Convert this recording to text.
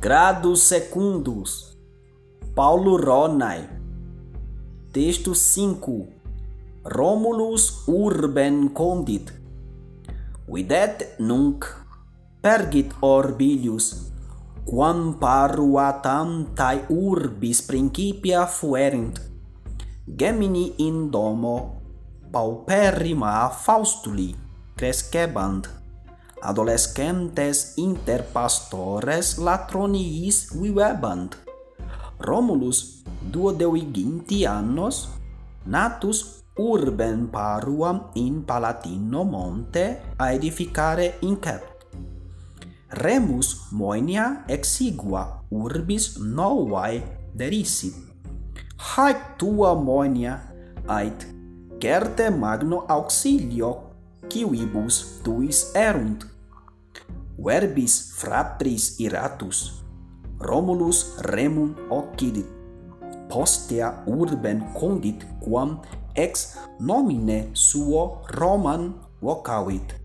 Gradus Secundus, Paulo Ronai. Texto 5. Romulus urben condit. Videt nunc pergit orbilius quam paruatam tae urbis principia fuerint. Gemini in domo pauperrima faustuli crescebant adolescentes inter pastores latroniis vivebant. Romulus, duodeuiginti annos, natus urben paruam in Palatino monte a edificare incept. Remus moenia exigua urbis novae derisit. Haec tua moenia, ait, certe magno auxilio quibus tuis erunt. Verbis fratris iratus, Romulus remum occidit, postea urben condit quam ex nomine suo Roman vocavit.